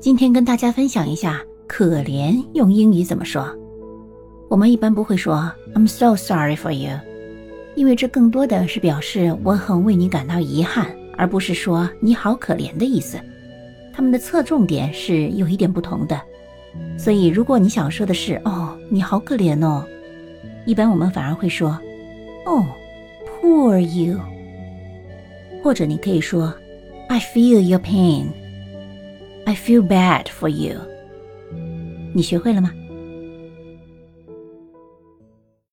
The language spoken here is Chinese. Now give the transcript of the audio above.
今天跟大家分享一下可怜用英语怎么说。我们一般不会说 "I'm so sorry for you"，因为这更多的是表示我很为你感到遗憾，而不是说你好可怜的意思。它们的侧重点是有一点不同的。所以，如果你想说的是哦，你好可怜哦，一般我们反而会说哦，poor you，或者你可以说 I feel your pain。I feel bad for you。你学会了吗？